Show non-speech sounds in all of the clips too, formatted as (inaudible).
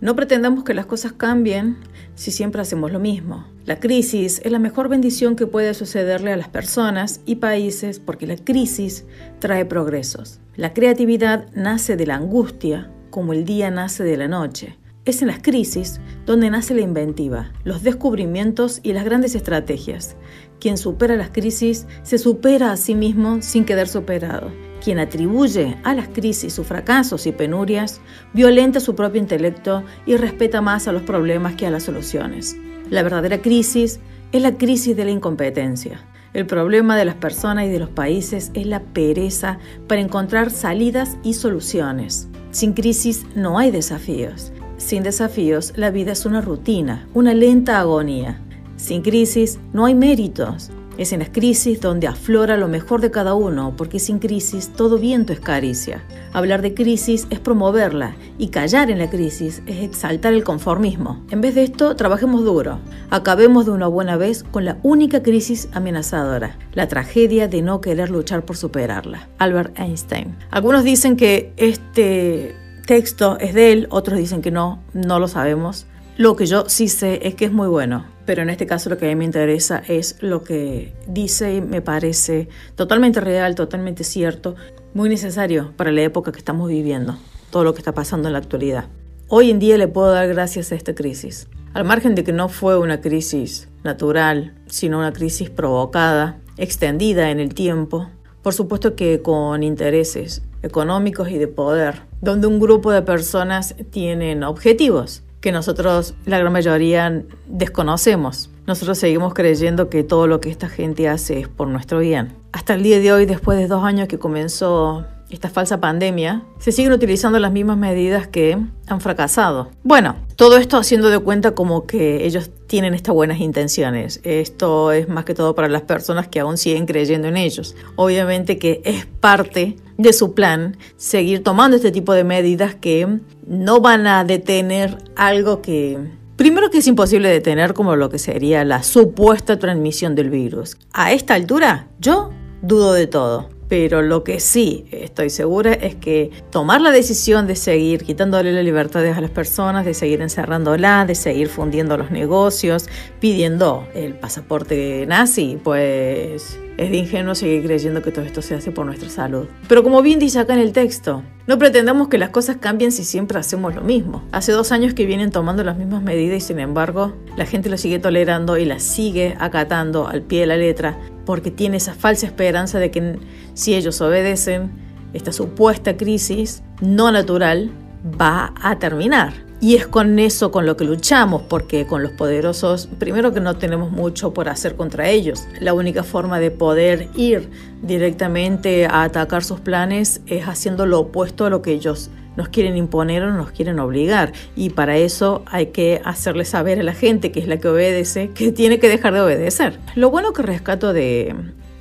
No pretendamos que las cosas cambien si siempre hacemos lo mismo. La crisis es la mejor bendición que puede sucederle a las personas y países porque la crisis trae progresos. La creatividad nace de la angustia como el día nace de la noche. Es en las crisis donde nace la inventiva, los descubrimientos y las grandes estrategias. Quien supera las crisis se supera a sí mismo sin quedar superado. Quien atribuye a las crisis sus fracasos y penurias, violenta su propio intelecto y respeta más a los problemas que a las soluciones. La verdadera crisis es la crisis de la incompetencia. El problema de las personas y de los países es la pereza para encontrar salidas y soluciones. Sin crisis no hay desafíos. Sin desafíos, la vida es una rutina, una lenta agonía. Sin crisis, no hay méritos. Es en las crisis donde aflora lo mejor de cada uno, porque sin crisis todo viento es caricia. Hablar de crisis es promoverla y callar en la crisis es exaltar el conformismo. En vez de esto, trabajemos duro. Acabemos de una buena vez con la única crisis amenazadora, la tragedia de no querer luchar por superarla. Albert Einstein. Algunos dicen que este texto es de él, otros dicen que no, no lo sabemos. Lo que yo sí sé es que es muy bueno, pero en este caso lo que a mí me interesa es lo que dice y me parece totalmente real, totalmente cierto, muy necesario para la época que estamos viviendo, todo lo que está pasando en la actualidad. Hoy en día le puedo dar gracias a esta crisis. Al margen de que no fue una crisis natural, sino una crisis provocada, extendida en el tiempo, por supuesto que con intereses económicos y de poder, donde un grupo de personas tienen objetivos que nosotros, la gran mayoría, desconocemos. Nosotros seguimos creyendo que todo lo que esta gente hace es por nuestro bien. Hasta el día de hoy, después de dos años que comenzó esta falsa pandemia, se siguen utilizando las mismas medidas que han fracasado. Bueno, todo esto haciendo de cuenta como que ellos tienen estas buenas intenciones. Esto es más que todo para las personas que aún siguen creyendo en ellos. Obviamente que es parte de su plan seguir tomando este tipo de medidas que no van a detener algo que Primero que es imposible detener como lo que sería la supuesta transmisión del virus. A esta altura, yo dudo de todo. Pero lo que sí estoy segura es que tomar la decisión de seguir quitándole las libertades a las personas, de seguir encerrándolas, de seguir fundiendo los negocios, pidiendo el pasaporte nazi, pues es de ingenuo seguir creyendo que todo esto se hace por nuestra salud. Pero como bien dice acá en el texto, no pretendamos que las cosas cambien si siempre hacemos lo mismo. Hace dos años que vienen tomando las mismas medidas y sin embargo la gente lo sigue tolerando y las sigue acatando al pie de la letra porque tiene esa falsa esperanza de que si ellos obedecen, esta supuesta crisis no natural va a terminar. Y es con eso con lo que luchamos, porque con los poderosos, primero que no tenemos mucho por hacer contra ellos. La única forma de poder ir directamente a atacar sus planes es haciendo lo opuesto a lo que ellos nos quieren imponer o nos quieren obligar. Y para eso hay que hacerle saber a la gente, que es la que obedece, que tiene que dejar de obedecer. Lo bueno que rescato de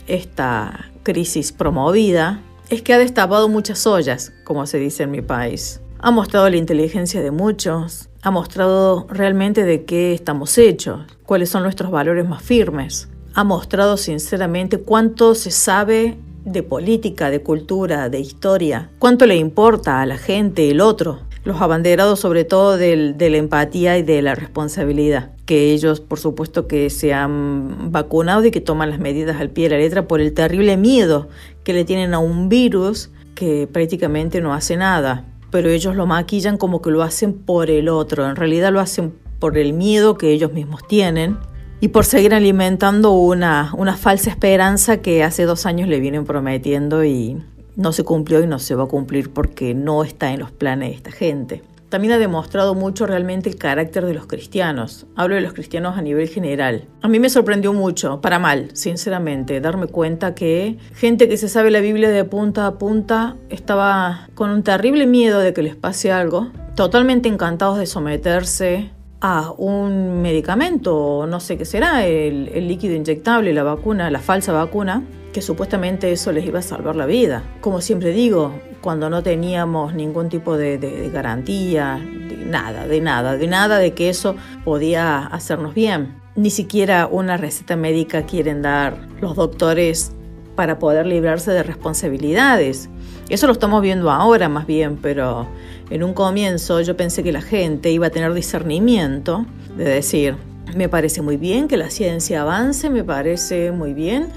esta crisis promovida es que ha destapado muchas ollas, como se dice en mi país. Ha mostrado la inteligencia de muchos, ha mostrado realmente de qué estamos hechos, cuáles son nuestros valores más firmes. Ha mostrado sinceramente cuánto se sabe de política, de cultura, de historia, cuánto le importa a la gente el otro, los abanderados sobre todo de la empatía y de la responsabilidad, que ellos por supuesto que se han vacunado y que toman las medidas al pie de la letra por el terrible miedo que le tienen a un virus que prácticamente no hace nada, pero ellos lo maquillan como que lo hacen por el otro, en realidad lo hacen por el miedo que ellos mismos tienen y por seguir alimentando una, una falsa esperanza que hace dos años le vienen prometiendo y no se cumplió y no se va a cumplir porque no está en los planes de esta gente. También ha demostrado mucho realmente el carácter de los cristianos. Hablo de los cristianos a nivel general. A mí me sorprendió mucho, para mal, sinceramente, darme cuenta que gente que se sabe la Biblia de punta a punta estaba con un terrible miedo de que les pase algo, totalmente encantados de someterse a un medicamento, no sé qué será, el, líquido inyectable, la vacuna, la falsa vacuna, que supuestamente eso les iba a salvar la vida. Como siempre digo, cuando no teníamos ningún tipo de, de, garantía, de nada, de nada, de nada de que eso podía hacernos bien. Ni siquiera una receta médica quieren dar los doctores para poder librarse de responsabilidades. Eso lo estamos viendo ahora más bien, pero en un comienzo yo pensé que la gente iba a tener discernimiento de decir, me parece muy bien que la ciencia avance, me parece muy bien,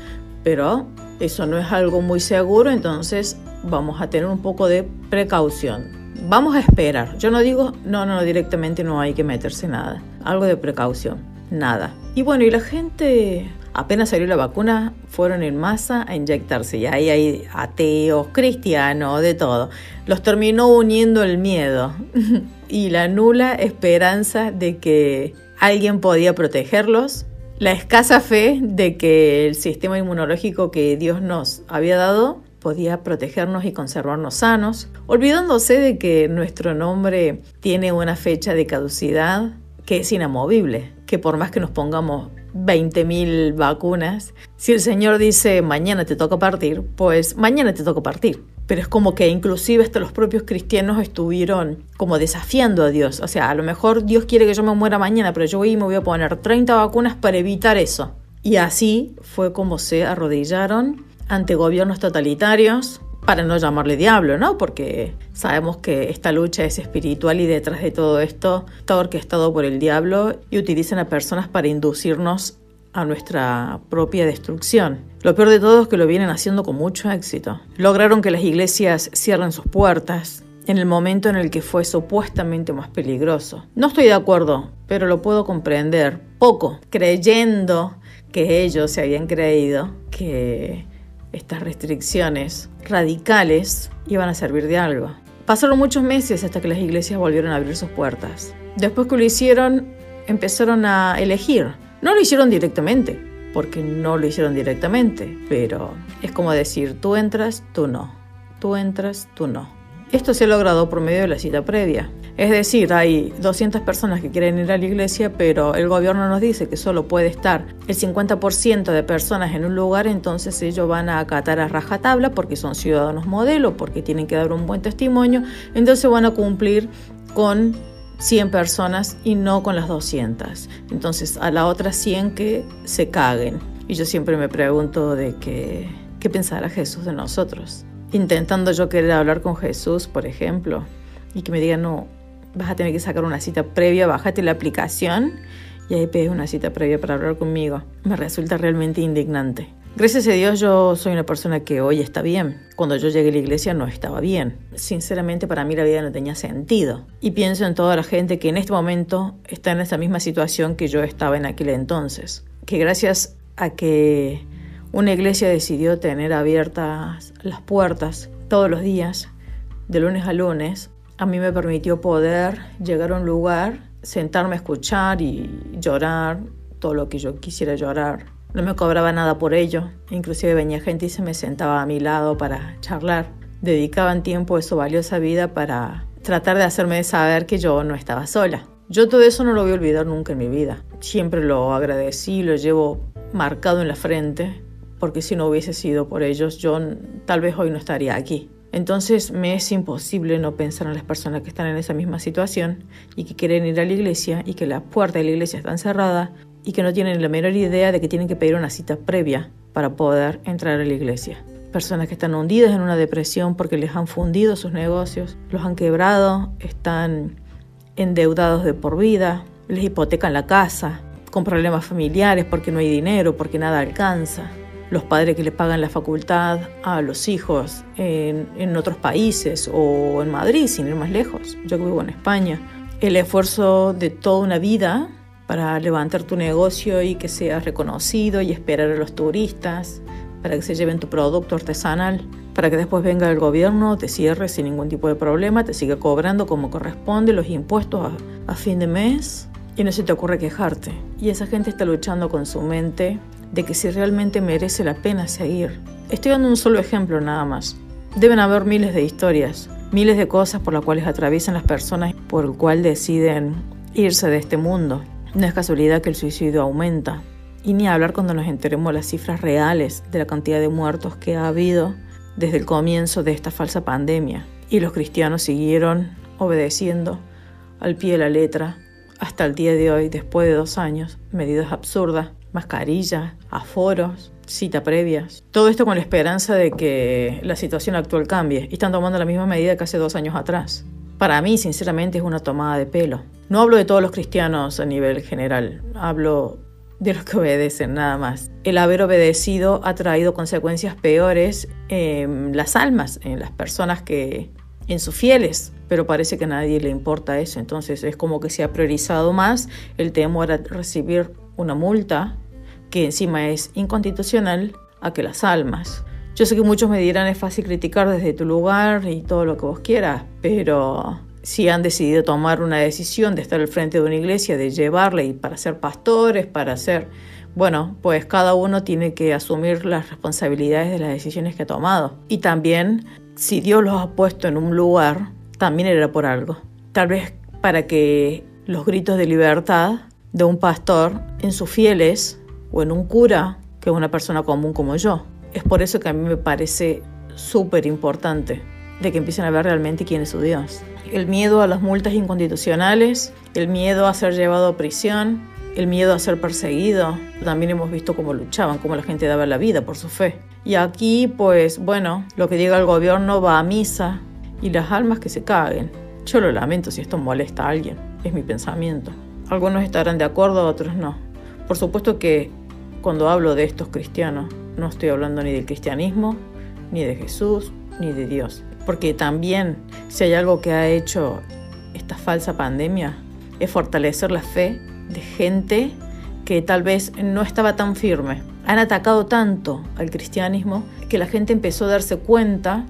pero eso no es algo muy seguro, entonces vamos a tener un poco de precaución. Vamos a esperar. Yo no digo, no, no, directamente no hay que meterse nada. Algo de precaución, nada. Y bueno, y la gente apenas salió la vacuna, fueron en masa a inyectarse. Y ahí hay ateos, cristianos, de todo. Los terminó uniendo el miedo (laughs) y la nula esperanza de que alguien podía protegerlos, la escasa fe de que el sistema inmunológico que Dios nos había dado podía protegernos y conservarnos sanos, olvidándose de que nuestro nombre tiene una fecha de caducidad que es inamovible, que por más que nos pongamos 20.000 vacunas, si el Señor dice mañana te toca partir, pues mañana te toca partir. Pero es como que inclusive hasta los propios cristianos estuvieron como desafiando a Dios. O sea, a lo mejor Dios quiere que yo me muera mañana, pero yo voy y me voy a poner 30 vacunas para evitar eso. Y así fue como se arrodillaron ante gobiernos totalitarios, para no llamarle diablo, ¿no? Porque sabemos que esta lucha es espiritual y detrás de todo esto está orquestado por el diablo y utilizan a personas para inducirnos a nuestra propia destrucción. Lo peor de todo es que lo vienen haciendo con mucho éxito. Lograron que las iglesias cierren sus puertas en el momento en el que fue supuestamente más peligroso. No estoy de acuerdo, pero lo puedo comprender poco, creyendo que ellos se habían creído que estas restricciones radicales iban a servir de algo. Pasaron muchos meses hasta que las iglesias volvieron a abrir sus puertas. Después que lo hicieron, empezaron a elegir. No lo hicieron directamente, porque no lo hicieron directamente, pero es como decir, tú entras, tú no. Tú entras, tú no. Esto se ha logrado por medio de la cita previa. Es decir, hay 200 personas que quieren ir a la iglesia, pero el gobierno nos dice que solo puede estar el 50% de personas en un lugar, entonces ellos van a acatar a rajatabla porque son ciudadanos modelo, porque tienen que dar un buen testimonio, entonces van a cumplir con 100 personas y no con las 200. Entonces a la otra 100 que se caguen. Y yo siempre me pregunto de qué, qué pensará Jesús de nosotros intentando yo querer hablar con Jesús, por ejemplo, y que me diga, no, vas a tener que sacar una cita previa, bájate la aplicación y ahí pedes una cita previa para hablar conmigo. Me resulta realmente indignante. Gracias a Dios yo soy una persona que hoy está bien. Cuando yo llegué a la iglesia no estaba bien. Sinceramente para mí la vida no tenía sentido. Y pienso en toda la gente que en este momento está en esa misma situación que yo estaba en aquel entonces. Que gracias a que una iglesia decidió tener abiertas las puertas todos los días, de lunes a lunes. A mí me permitió poder llegar a un lugar, sentarme a escuchar y llorar todo lo que yo quisiera llorar. No me cobraba nada por ello. Inclusive venía gente y se me sentaba a mi lado para charlar. Dedicaban tiempo de su valiosa vida para tratar de hacerme saber que yo no estaba sola. Yo todo eso no lo voy a olvidar nunca en mi vida. Siempre lo agradecí, lo llevo marcado en la frente porque si no hubiese sido por ellos, yo tal vez hoy no estaría aquí. Entonces me es imposible no pensar en las personas que están en esa misma situación y que quieren ir a la iglesia y que la puerta de la iglesia está cerrada y que no tienen la menor idea de que tienen que pedir una cita previa para poder entrar a la iglesia. Personas que están hundidas en una depresión porque les han fundido sus negocios, los han quebrado, están endeudados de por vida, les hipotecan la casa, con problemas familiares porque no hay dinero, porque nada alcanza los padres que le pagan la facultad a los hijos en, otros países o en Madrid, sin ir más lejos. Yo que vivo en España. El esfuerzo de toda una vida para levantar tu negocio y que sea reconocido y esperar a los turistas para que se lleven tu producto artesanal, para que después venga el gobierno, te cierre sin ningún tipo de problema, te siga cobrando como corresponde los impuestos a, a fin de mes y no se te ocurre quejarte. Y esa gente está luchando con su mente de que si realmente merece la pena seguir. Estoy dando un solo ejemplo nada más. Deben haber miles de historias, miles de cosas por las cuales atraviesan las personas por el cual deciden irse de este mundo. No es casualidad que el suicidio aumenta. Y ni hablar cuando nos enteremos las cifras reales de la cantidad de muertos que ha habido desde el comienzo de esta falsa pandemia. Y los cristianos siguieron obedeciendo al pie de la letra hasta el día de hoy, después de dos años, medidas absurdas mascarillas, aforos, cita previas. Todo esto con la esperanza de que la situación actual cambie y están tomando la misma medida que hace dos años atrás. Para mí, sinceramente, es una tomada de pelo. No hablo de todos los cristianos a nivel general, hablo de los que obedecen nada más. El haber obedecido ha traído consecuencias peores en las almas, en las personas que, en sus fieles, pero parece que a nadie le importa eso. Entonces es como que se ha priorizado más el temor a recibir una multa que encima es inconstitucional, a que las almas. Yo sé que muchos me dirán es fácil criticar desde tu lugar y todo lo que vos quieras, pero si han decidido tomar una decisión de estar al frente de una iglesia, de llevarle y para ser pastores, para ser, bueno, pues cada uno tiene que asumir las responsabilidades de las decisiones que ha tomado. Y también, si Dios los ha puesto en un lugar, también era por algo. Tal vez para que los gritos de libertad de un pastor en sus fieles o en un cura que una persona común como yo. Es por eso que a mí me parece súper importante de que empiecen a ver realmente quién es su Dios. El miedo a las multas inconstitucionales, el miedo a ser llevado a prisión, el miedo a ser perseguido. También hemos visto cómo luchaban, cómo la gente daba la vida por su fe. Y aquí, pues bueno, lo que diga el gobierno va a misa y las almas que se caguen. Yo lo lamento si esto molesta a alguien, es mi pensamiento. Algunos estarán de acuerdo, otros no. Por supuesto que cuando hablo de estos cristianos, no estoy hablando ni del cristianismo, ni de Jesús, ni de Dios. Porque también, si hay algo que ha hecho esta falsa pandemia, es fortalecer la fe de gente que tal vez no estaba tan firme. Han atacado tanto al cristianismo que la gente empezó a darse cuenta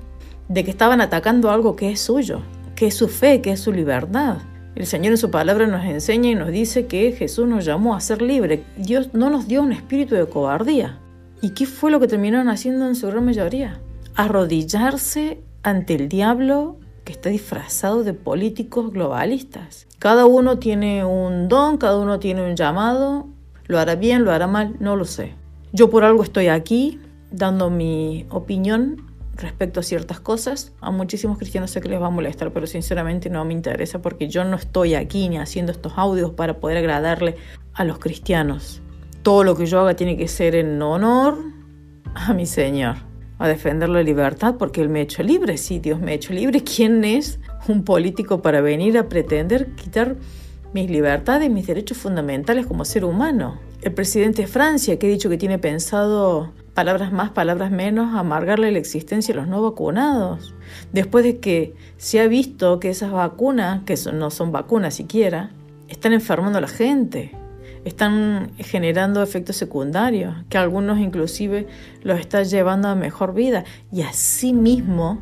de que estaban atacando algo que es suyo, que es su fe, que es su libertad. El Señor en su palabra nos enseña y nos dice que Jesús nos llamó a ser libre. Dios no nos dio un espíritu de cobardía. ¿Y qué fue lo que terminaron haciendo en su gran mayoría? Arrodillarse ante el diablo que está disfrazado de políticos globalistas. Cada uno tiene un don, cada uno tiene un llamado, lo hará bien, lo hará mal, no lo sé. Yo por algo estoy aquí dando mi opinión respecto a ciertas cosas. A muchísimos cristianos sé que les va a molestar, pero sinceramente no me interesa porque yo no estoy aquí ni haciendo estos audios para poder agradarle a los cristianos. Todo lo que yo haga tiene que ser en honor a mi Señor, a defender la libertad porque Él me ha hecho libre. Sí, Dios me ha hecho libre. ¿Quién es un político para venir a pretender quitar mis libertades mis derechos fundamentales como ser humano? El presidente de Francia, que ha dicho que tiene pensado palabras más, palabras menos, amargarle la existencia a los no vacunados. Después de que se ha visto que esas vacunas, que no son vacunas siquiera, están enfermando a la gente, están generando efectos secundarios, que algunos inclusive los están llevando a mejor vida. Y asimismo,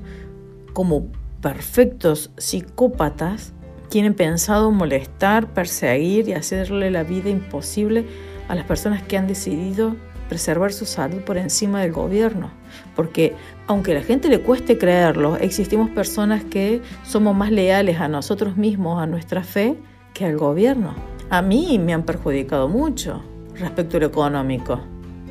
como perfectos psicópatas, tienen pensado molestar, perseguir y hacerle la vida imposible a las personas que han decidido preservar su salud por encima del gobierno. Porque aunque a la gente le cueste creerlo, existimos personas que somos más leales a nosotros mismos, a nuestra fe, que al gobierno. A mí me han perjudicado mucho respecto a lo económico.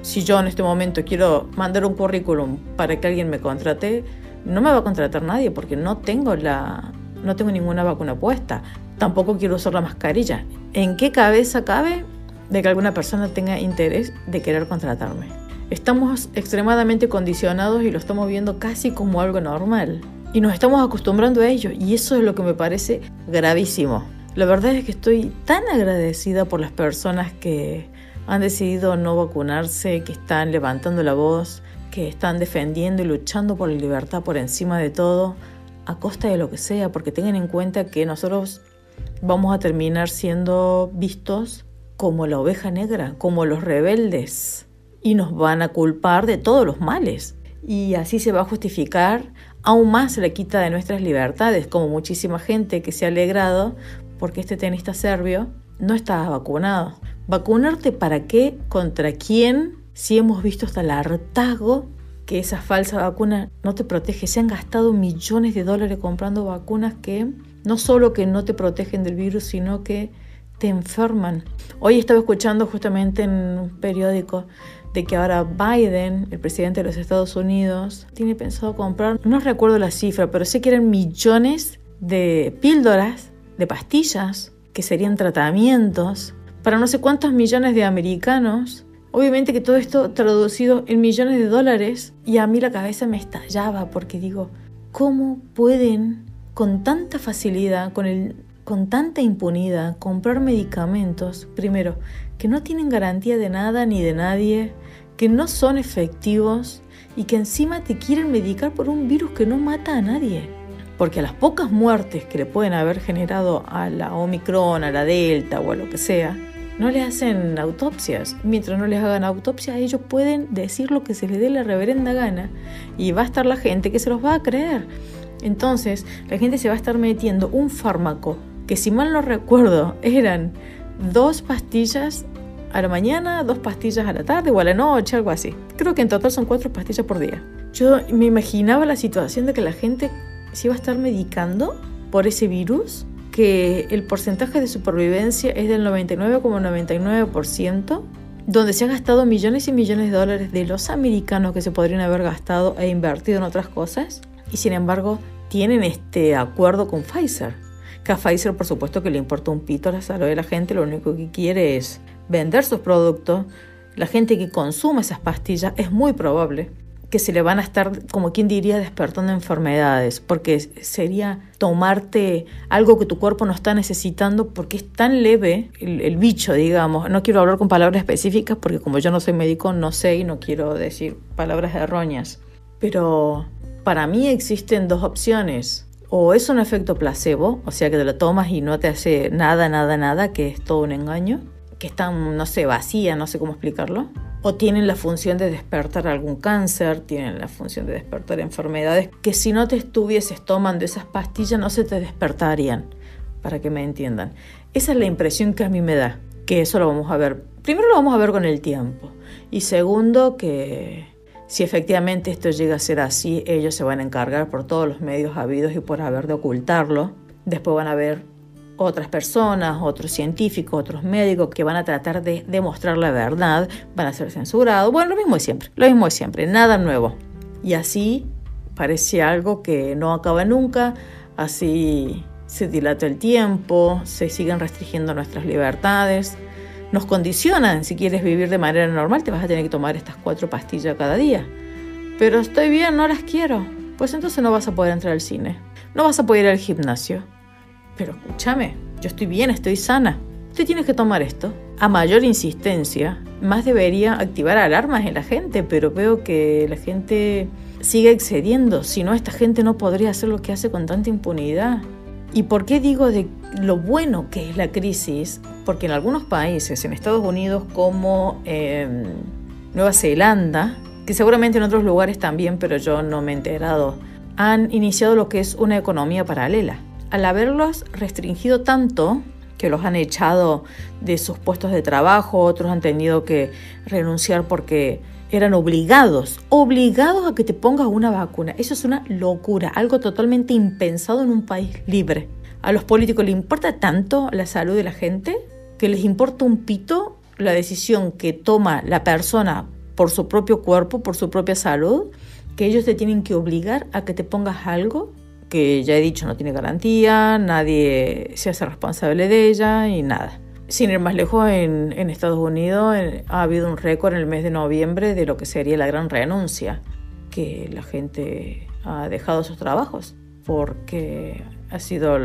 Si yo en este momento quiero mandar un currículum para que alguien me contrate, no me va a contratar nadie porque no tengo la no tengo ninguna vacuna puesta. Tampoco quiero usar la mascarilla. ¿En qué cabeza cabe de que alguna persona tenga interés de querer contratarme. Estamos extremadamente condicionados y lo estamos viendo casi como algo normal. Y nos estamos acostumbrando a ello y eso es lo que me parece gravísimo. La verdad es que estoy tan agradecida por las personas que han decidido no vacunarse, que están levantando la voz, que están defendiendo y luchando por la libertad por encima de todo, a costa de lo que sea, porque tengan en cuenta que nosotros vamos a terminar siendo vistos como la oveja negra, como los rebeldes, y nos van a culpar de todos los males. Y así se va a justificar aún más la quita de nuestras libertades, como muchísima gente que se ha alegrado porque este tenista serbio no estaba vacunado. ¿Vacunarte para qué? ¿Contra quién? Si hemos visto hasta el hartazgo que esa falsa vacuna no te protege. Se han gastado millones de dólares comprando vacunas que no solo que no te protegen del virus, sino que te enferman. Hoy estaba escuchando justamente en un periódico de que ahora Biden, el presidente de los Estados Unidos, tiene pensado comprar, no recuerdo la cifra, pero sé que eran millones de píldoras, de pastillas, que serían tratamientos para no sé cuántos millones de americanos Obviamente que todo esto traducido en millones de dólares y a mí la cabeza me estallaba porque digo, ¿cómo pueden con tanta facilidad, con, el, con tanta impunidad, comprar medicamentos, primero, que no tienen garantía de nada ni de nadie, que no son efectivos y que encima te quieren medicar por un virus que no mata a nadie? porque a las pocas muertes que le pueden haber generado a la Omicron, a la Delta o a lo que sea, no le hacen autopsias. Mientras no les hagan autopsia, ellos pueden decir lo que se les dé la reverenda gana y va a estar la gente que se los va a creer. Entonces, la gente se va a estar metiendo un fármaco que, si mal no recuerdo, eran dos pastillas a la mañana, dos pastillas a la tarde o a la noche, algo así. Creo que en total son cuatro pastillas por día. Yo me imaginaba la situación de que la gente se iba a estar medicando por ese virus, que el porcentaje de supervivencia es del 99,99%, donde se han gastado millones y millones de dólares de los americanos que se podrían haber gastado e invertido en otras cosas, y sin embargo tienen este acuerdo con Pfizer. A Pfizer, por supuesto, que le importa un pito la salud de la gente, lo único que quiere es vender sus productos. La gente que consume esas pastillas es muy probable que se le van a estar, como quien diría, despertando enfermedades, porque sería tomarte algo que tu cuerpo no está necesitando porque es tan leve el, bicho, digamos. No quiero hablar con palabras específicas porque como yo no soy médico no sé y no quiero decir palabras erróneas. Pero para mí existen dos opciones. O es un efecto placebo, o sea que te lo tomas y no te hace nada, nada, nada, que es todo un engaño, que está, no sé, vacía, no sé cómo explicarlo o tienen la función de despertar algún cáncer, tienen la función de despertar enfermedades que si no te estuvieses tomando esas pastillas no se te despertarían, para que me entiendan. Esa es la impresión que a mí me da, que eso lo vamos a ver. Primero lo vamos a ver con el tiempo y segundo que si efectivamente esto llega a ser así, ellos se van a encargar por todos los medios habidos y por haber de ocultarlo. Después van a ver otras personas, otros científicos, otros médicos que van a tratar de demostrar la verdad, van a ser censurados. Bueno, lo mismo de siempre, lo mismo de siempre, nada nuevo. Y así parece algo que no acaba nunca, así se dilata el tiempo, se siguen restringiendo nuestras libertades, nos condicionan, si quieres vivir de manera normal te vas a tener que tomar estas cuatro pastillas cada día. Pero estoy bien, no las quiero. Pues entonces no vas a poder entrar al cine, no vas a poder ir al gimnasio, pero escúchame, yo estoy bien, estoy sana. Usted tiene que tomar esto. A mayor insistencia, más debería activar alarmas en la gente, pero veo que la gente sigue excediendo. Si no, esta gente no podría hacer lo que hace con tanta impunidad. ¿Y por qué digo de lo bueno que es la crisis? Porque en algunos países, en Estados Unidos como en Nueva Zelanda, que seguramente en otros lugares también, pero yo no me he enterado, han iniciado lo que es una economía paralela al haberlos restringido tanto, que los han echado de sus puestos de trabajo, otros han tenido que renunciar porque eran obligados, obligados a que te pongas una vacuna. Eso es una locura, algo totalmente impensado en un país libre. A los políticos les importa tanto la salud de la gente que les importa un pito la decisión que toma la persona por su propio cuerpo, por su propia salud, que ellos te tienen que obligar a que te pongas algo que ya he dicho no tiene garantía, nadie se hace responsable de ella y nada. Sin ir más lejos, en, Estados Unidos ha habido un récord en el mes de noviembre de lo que sería la gran renuncia, que la gente ha dejado sus trabajos porque ha sido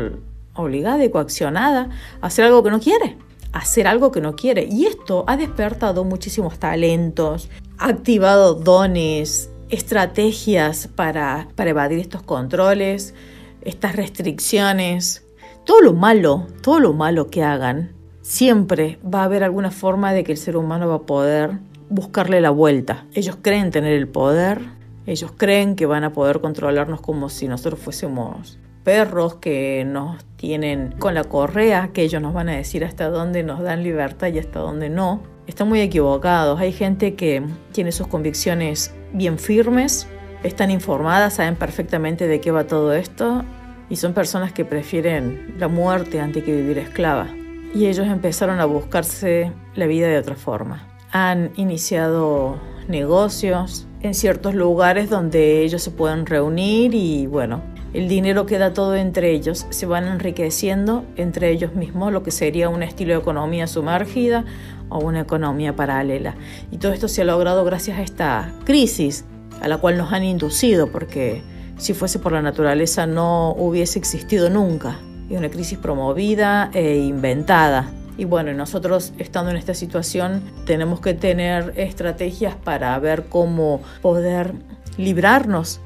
obligada y coaccionada a hacer algo que no quiere, a hacer algo que no quiere. Y esto ha despertado muchísimos talentos, ha activado dones, estrategias para, para evadir estos controles, estas restricciones, todo lo malo, todo lo malo que hagan, siempre va a haber alguna forma de que el ser humano va a poder buscarle la vuelta. Ellos creen tener el poder, ellos creen que van a poder controlarnos como si nosotros fuésemos perros que nos tienen con la correa, que ellos nos van a decir hasta dónde nos dan libertad y hasta dónde no. Están muy equivocados. Hay gente que tiene sus convicciones bien firmes, están informadas, saben perfectamente de qué va todo esto y son personas que prefieren la muerte antes que vivir esclava. Y ellos empezaron a buscarse la vida de otra forma. Han iniciado negocios en ciertos lugares donde ellos se pueden reunir y bueno, el dinero queda todo entre ellos, se van enriqueciendo entre ellos mismos, lo que sería un estilo de economía sumergida o una economía paralela. Y todo esto se ha logrado gracias a esta crisis a la cual nos han inducido, porque si fuese por la naturaleza no hubiese existido nunca. Es una crisis promovida e inventada. Y bueno, nosotros estando en esta situación tenemos que tener estrategias para ver cómo poder librarnos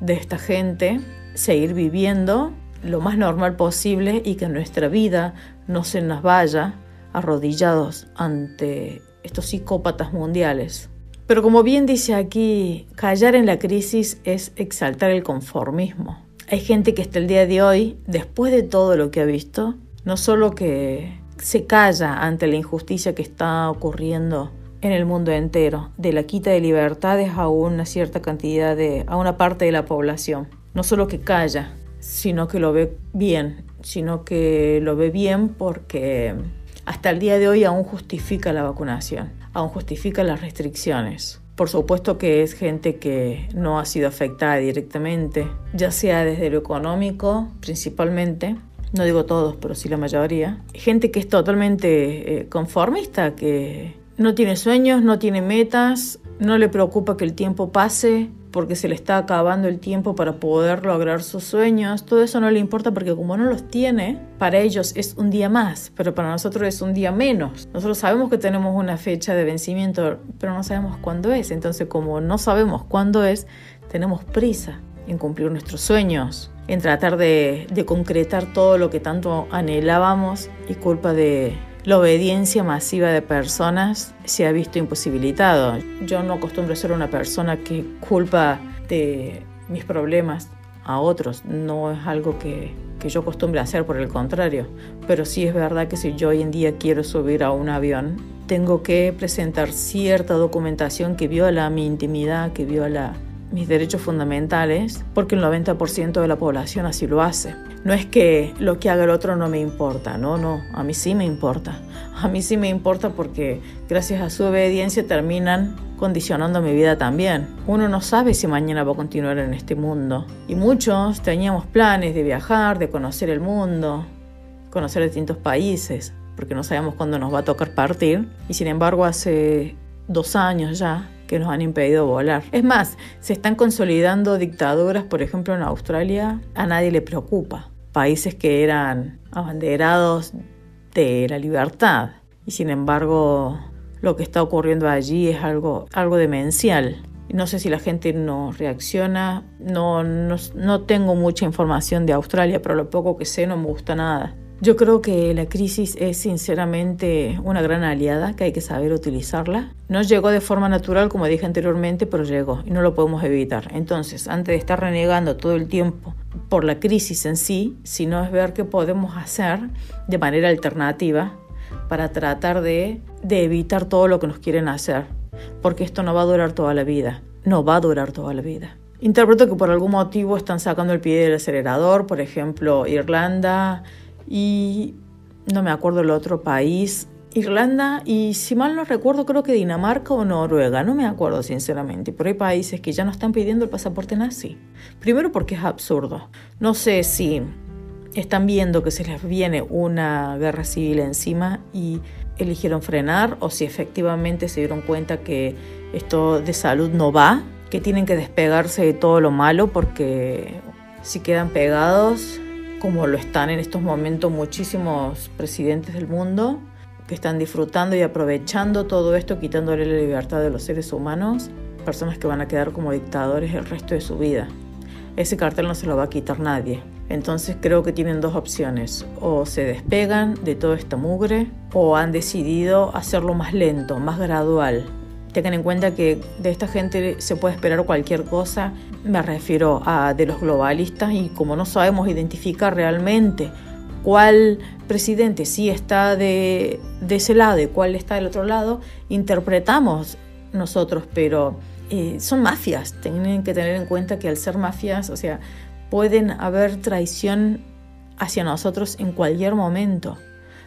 de esta gente seguir viviendo lo más normal posible y que nuestra vida no se nos vaya arrodillados ante estos psicópatas mundiales. Pero como bien dice aquí, callar en la crisis es exaltar el conformismo. Hay gente que hasta el día de hoy, después de todo lo que ha visto, no solo que se calla ante la injusticia que está ocurriendo en el mundo entero, de la quita de libertades a una cierta cantidad de, a una parte de la población, no solo que calla, sino que lo ve bien, sino que lo ve bien porque hasta el día de hoy aún justifica la vacunación, aún justifica las restricciones. Por supuesto que es gente que no ha sido afectada directamente, ya sea desde lo económico principalmente, no digo todos, pero sí la mayoría. Gente que es totalmente eh, conformista, que no tiene sueños, no tiene metas, no le preocupa que el tiempo pase, porque se le está acabando el tiempo para poder lograr sus sueños. Todo eso no le importa porque como no los tiene, para ellos es un día más, pero para nosotros es un día menos. Nosotros sabemos que tenemos una fecha de vencimiento, pero no sabemos cuándo es. Entonces como no sabemos cuándo es, tenemos prisa en cumplir nuestros sueños, en tratar de, concretar todo lo que tanto anhelábamos y culpa de la obediencia masiva de personas se ha visto imposibilitado. Yo no acostumbro ser una persona que culpa de mis problemas a otros, no es algo que, yo acostumbre hacer, por el contrario, pero sí es verdad que si yo hoy en día quiero subir a un avión, tengo que presentar cierta documentación que viola mi intimidad, que viola mis derechos fundamentales, porque el 90% de la población así lo hace. No es que lo que haga el otro no me importa, no, no, a mí sí me importa. (laughs) A mí sí me importa porque gracias a su obediencia terminan condicionando mi vida también. Uno no sabe si mañana va a continuar en este mundo. Y muchos teníamos planes de viajar, de conocer el mundo, conocer distintos países, porque no sabemos cuándo nos va a tocar partir. Y sin embargo, hace dos años ya que nos han impedido volar. Es más, se están consolidando dictaduras, por ejemplo en Australia, a nadie le preocupa. Países que eran abanderados de la libertad y sin embargo lo que está ocurriendo allí es algo, algo demencial. No sé si la gente no reacciona, no, no, no tengo mucha información de Australia, pero lo poco que sé no me gusta nada. Yo creo que la crisis es sinceramente una gran aliada que hay que saber utilizarla. No llegó de forma natural, como dije anteriormente, pero llegó y no lo podemos evitar. Entonces, antes de estar renegando todo el tiempo por la crisis en sí, sino es ver qué podemos hacer de manera alternativa para tratar de, de evitar todo lo que nos quieren hacer, porque esto no va a durar toda la vida, no va a durar toda la vida. Interpreto que por algún motivo están sacando el pie del acelerador, por ejemplo, Irlanda, y no me acuerdo el otro país, Irlanda y si mal no recuerdo creo que Dinamarca o Noruega, no me acuerdo sinceramente, pero hay países que ya no están pidiendo el pasaporte nazi. Primero porque es absurdo. No sé si están viendo que se les viene una guerra civil encima y eligieron frenar o si efectivamente se dieron cuenta que esto de salud no va, que tienen que despegarse de todo lo malo porque si quedan pegados como lo están en estos momentos muchísimos presidentes del mundo, que están disfrutando y aprovechando todo esto, quitándole la libertad de los seres humanos, personas que van a quedar como dictadores el resto de su vida. Ese cartel no se lo va a quitar nadie. Entonces creo que tienen dos opciones, o se despegan de toda esta mugre, o han decidido hacerlo más lento, más gradual, Tengan en cuenta que de esta gente se puede esperar cualquier cosa, me refiero a de los globalistas y como no sabemos identificar realmente cuál presidente sí está de, ese lado y cuál está del otro lado, interpretamos nosotros, pero eh, son mafias, tienen que tener en cuenta que al ser mafias, o sea, pueden haber traición hacia nosotros en cualquier momento.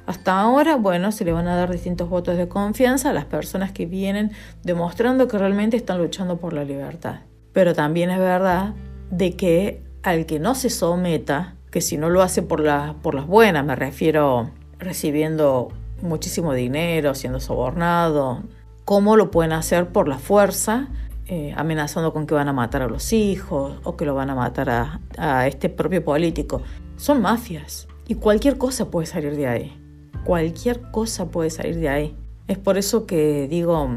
Hasta ahora, bueno, se le van a dar distintos votos de confianza a las personas que vienen demostrando que realmente están luchando por la libertad. Pero también es verdad de que al que no se someta, que si no lo hace por, las buenas, me refiero recibiendo muchísimo dinero, siendo sobornado, ¿cómo lo pueden hacer por la fuerza? Eh, amenazando con que van a matar a los hijos o que lo van a matar a este propio político. Son mafias y cualquier cosa puede salir de ahí. Cualquier cosa puede salir de ahí. Es por eso que digo,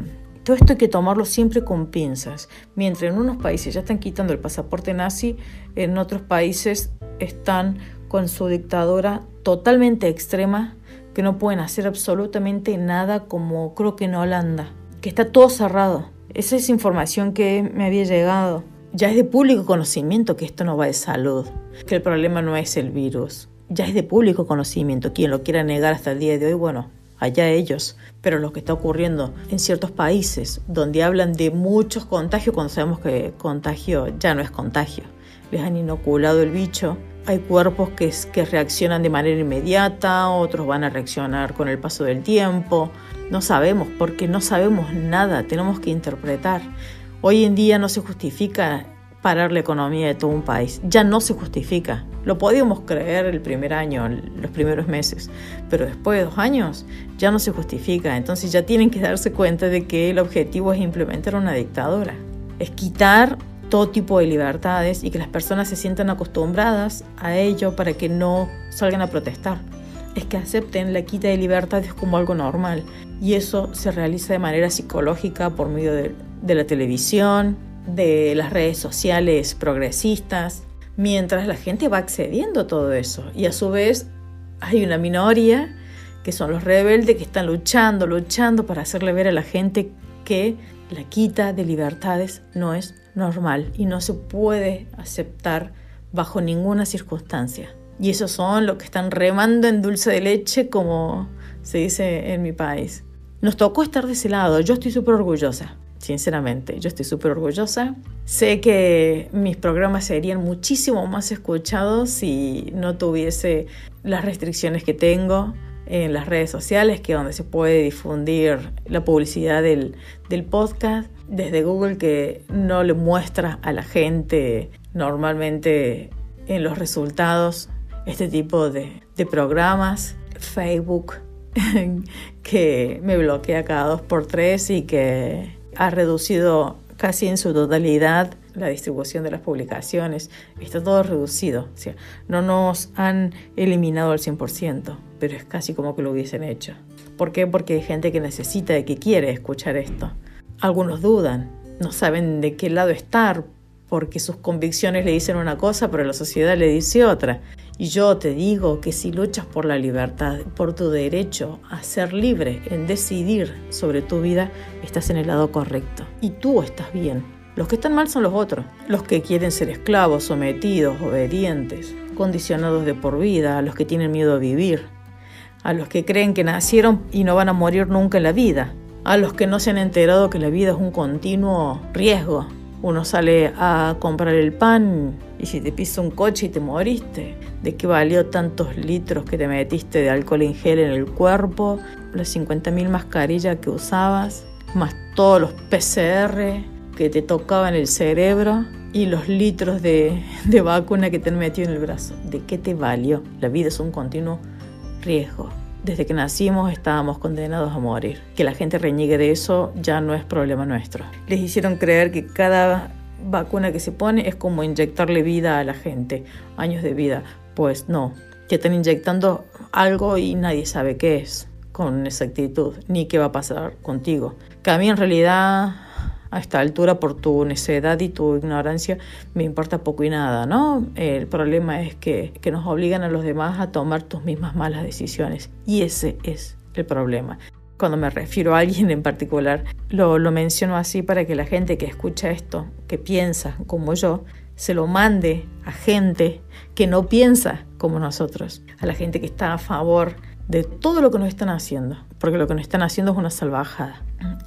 todo esto hay que tomarlo siempre con pinzas. Mientras en unos países ya están quitando el pasaporte nazi, en otros países están con su dictadura totalmente extrema, que no pueden hacer absolutamente nada como creo que en Holanda, que está todo cerrado. Esa es información que me había llegado. Ya es de público conocimiento que esto no va de salud, que el problema no es el virus. Ya es de público conocimiento. Quien lo quiera negar hasta el día de hoy, bueno, allá ellos, pero lo que está ocurriendo en ciertos países donde hablan de muchos contagios cuando sabemos que contagio ya no es contagio, les han inoculado el bicho. Hay cuerpos que, que reaccionan de manera inmediata, otros van a reaccionar con el paso del tiempo. No sabemos, porque no sabemos nada, tenemos que interpretar. Hoy en día no se justifica parar la economía de todo un país. Ya no se justifica. Lo podíamos creer el primer año, los primeros meses, pero después de dos años ya no se justifica. Entonces ya tienen que darse cuenta de que el objetivo es implementar una dictadura. Es quitar todo tipo de libertades y que las personas se sientan acostumbradas a ello para que no salgan a protestar. Es que acepten la quita de libertades como algo normal y eso se realiza de manera psicológica por medio de, de la televisión, de las redes sociales progresistas, mientras la gente va accediendo a todo eso. Y a su vez hay una minoría que son los rebeldes que están luchando, luchando para hacerle ver a la gente que la quita de libertades no es normal y no se puede aceptar bajo ninguna circunstancia. Y esos son los que están remando en dulce de leche, como se dice en mi país. Nos tocó estar de ese lado, yo estoy súper orgullosa sinceramente. Yo estoy súper orgullosa. Sé que mis programas serían muchísimo más escuchados si no tuviese las restricciones que tengo en las redes sociales, que donde se puede difundir la publicidad del, podcast, desde Google que no le muestra a la gente normalmente en los resultados este tipo de, de programas, Facebook (laughs) que me bloquea cada dos por tres y que ha reducido casi en su totalidad la distribución de las publicaciones. Está todo reducido. No nos han eliminado al 100%, pero es casi como que lo hubiesen hecho. ¿Por qué? Porque hay gente que necesita y que quiere escuchar esto. Algunos dudan, no saben de qué lado estar, porque sus convicciones le dicen una cosa, pero la sociedad le dice otra. Y yo te digo que si luchas por la libertad, por tu derecho a ser libre, en decidir sobre tu vida, estás en el lado correcto. Y tú estás bien. Los que están mal son los otros, los que quieren ser esclavos, sometidos, obedientes, condicionados de por vida, a los que tienen miedo a vivir, a los que creen que nacieron y no van a morir nunca en la vida, a los que no se han enterado que la vida es un continuo riesgo. Uno sale a comprar el pan y si te pisa un coche y te moriste, ¿de qué valió tantos litros que te metiste de alcohol en gel en el cuerpo? Las 50.000 mascarillas que usabas, más todos los PCR que te tocaban el cerebro y los litros de, de vacuna que te han metido en el brazo. ¿De qué te valió? La vida es un continuo riesgo. Desde que nacimos estábamos condenados a morir. Que la gente reniegue de eso ya no es problema nuestro. Les hicieron creer que cada vacuna que se pone es como inyectarle vida a la gente, años de vida. Pues no, que están inyectando algo y nadie sabe qué es con exactitud, ni qué va a pasar contigo. Que a mí en realidad a esta altura por tu necedad y tu ignorancia me importa poco y nada, ¿no? El problema es que, que nos obligan a los demás a tomar tus mismas malas decisiones y ese es el problema cuando me refiero a alguien en particular, lo, lo menciono así para que la gente que escucha esto, que piensa como yo, se lo mande a gente que no piensa como nosotros, a la gente que está a favor de todo lo que nos están haciendo, porque lo que nos están haciendo es una salvajada.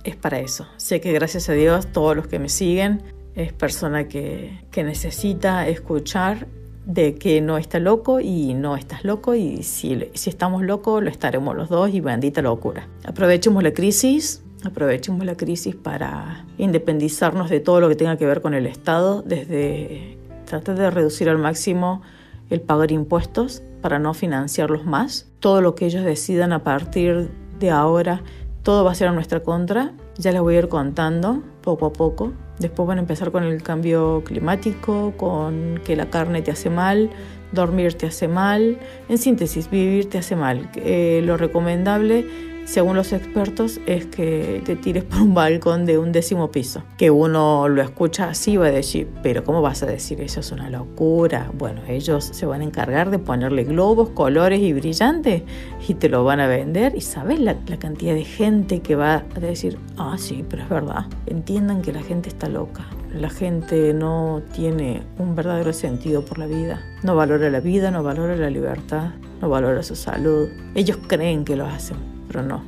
Es para eso. Sé que gracias a Dios todos los que me siguen es persona que, que necesita escuchar de que no está loco y no estás loco y si, si estamos locos lo estaremos los dos y bendita locura. Aprovechemos la crisis, aprovechemos la crisis para independizarnos de todo lo que tenga que ver con el Estado, desde Trata de reducir al máximo el pagar impuestos para no financiarlos más. Todo lo que ellos decidan a partir de ahora, todo va a ser a nuestra contra. Ya les voy a ir contando poco a poco. Después van a empezar con el cambio climático, con que la carne te hace mal, dormir te hace mal. En síntesis, vivir te hace mal. Eh, lo recomendable según los expertos, es que te tires por un balcón de un décimo piso. Que uno lo escucha así va a decir, pero ¿cómo vas a decir eso? Es una locura. Bueno, ellos se van a encargar de ponerle globos, colores y brillantes y te lo van a vender. Y sabes la, la cantidad de gente que va a decir, ah, sí, pero es verdad. Entiendan que la gente está loca. La gente no tiene un verdadero sentido por la vida. No valora la vida, no valora la libertad, no valora su salud. Ellos creen que lo hacen pero no,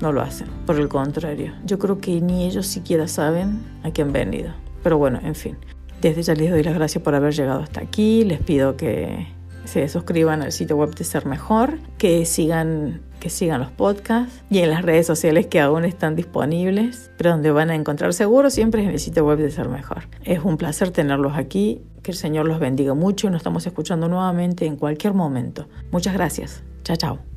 no lo hacen. Por el contrario, yo creo que ni ellos siquiera saben a qué han venido. Pero bueno, en fin. Desde ya les doy las gracias por haber llegado hasta aquí. Les pido que se suscriban al sitio web de Ser Mejor, que sigan, que sigan los podcasts y en las redes sociales que aún están disponibles, pero donde van a encontrar seguro siempre es en el sitio web de Ser Mejor. Es un placer tenerlos aquí. Que el Señor los bendiga mucho y nos estamos escuchando nuevamente en cualquier momento. Muchas gracias. Chao, chao.